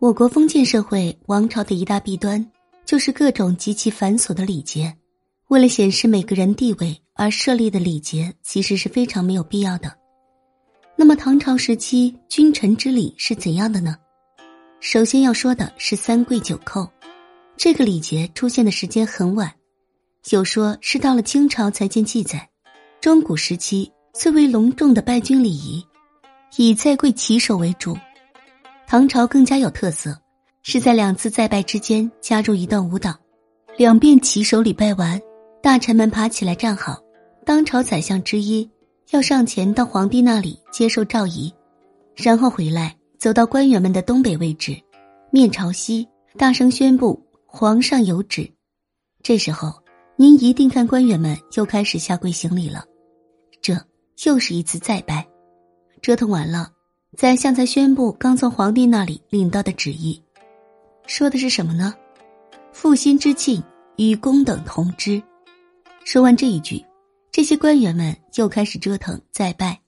我国封建社会王朝的一大弊端，就是各种极其繁琐的礼节。为了显示每个人地位而设立的礼节，其实是非常没有必要的。那么唐朝时期君臣之礼是怎样的呢？首先要说的是三跪九叩，这个礼节出现的时间很晚，有说是到了清朝才见记载。中古时期最为隆重的拜君礼仪，以在跪起手为主。唐朝更加有特色，是在两次再拜之间加入一段舞蹈，两遍起手礼拜完，大臣们爬起来站好，当朝宰相之一要上前到皇帝那里接受诏仪，然后回来走到官员们的东北位置，面朝西，大声宣布皇上有旨。这时候您一定看官员们又开始下跪行礼了，这又是一次再拜，折腾完了。宰相才宣布刚从皇帝那里领到的旨意，说的是什么呢？负心之庆与公等同之。说完这一句，这些官员们又开始折腾再拜。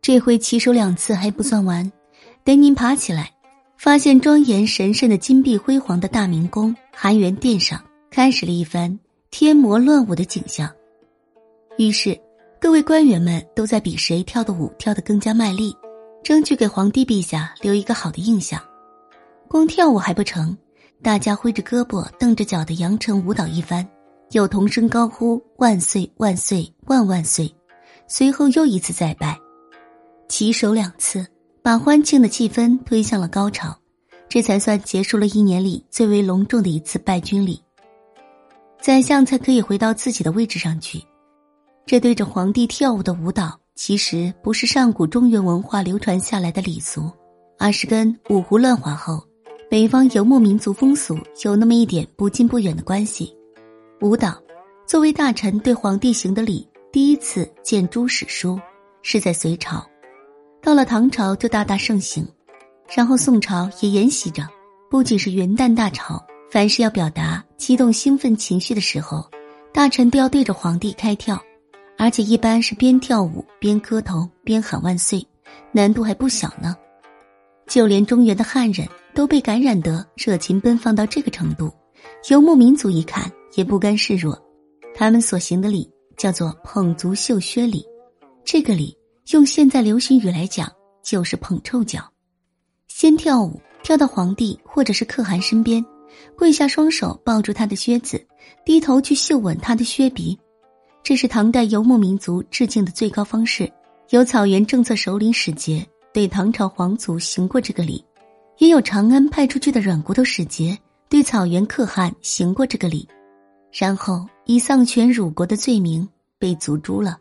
这回起手两次还不算完，等您爬起来，发现庄严神圣的金碧辉煌的大明宫含元殿上开始了一番天魔乱舞的景象。于是，各位官员们都在比谁跳的舞跳得更加卖力。争取给皇帝陛下留一个好的印象，光跳舞还不成，大家挥着胳膊瞪着脚的扬尘舞蹈一番，又同声高呼“万岁万岁万万岁”，随后又一次再拜，起手两次，把欢庆的气氛推向了高潮，这才算结束了一年里最为隆重的一次拜君礼。宰相才可以回到自己的位置上去，这对着皇帝跳舞的舞蹈。其实不是上古中原文化流传下来的礼俗，而是跟五胡乱华后北方游牧民族风俗有那么一点不近不远的关系。舞蹈作为大臣对皇帝行的礼，第一次见诸史书是在隋朝，到了唐朝就大大盛行，然后宋朝也沿袭着。不仅是元旦大朝，凡是要表达激动兴奋情绪的时候，大臣都要对着皇帝开跳。而且一般是边跳舞边磕头边喊万岁，难度还不小呢。就连中原的汉人都被感染得热情奔放到这个程度，游牧民族一看也不甘示弱，他们所行的礼叫做捧足绣靴礼。这个礼用现在流行语来讲就是捧臭脚。先跳舞跳到皇帝或者是可汗身边，跪下双手抱住他的靴子，低头去嗅吻他的靴鼻。这是唐代游牧民族致敬的最高方式，有草原政策首领使节对唐朝皇族行过这个礼，也有长安派出去的软骨头使节对草原可汗行过这个礼，然后以丧权辱国的罪名被族诛了。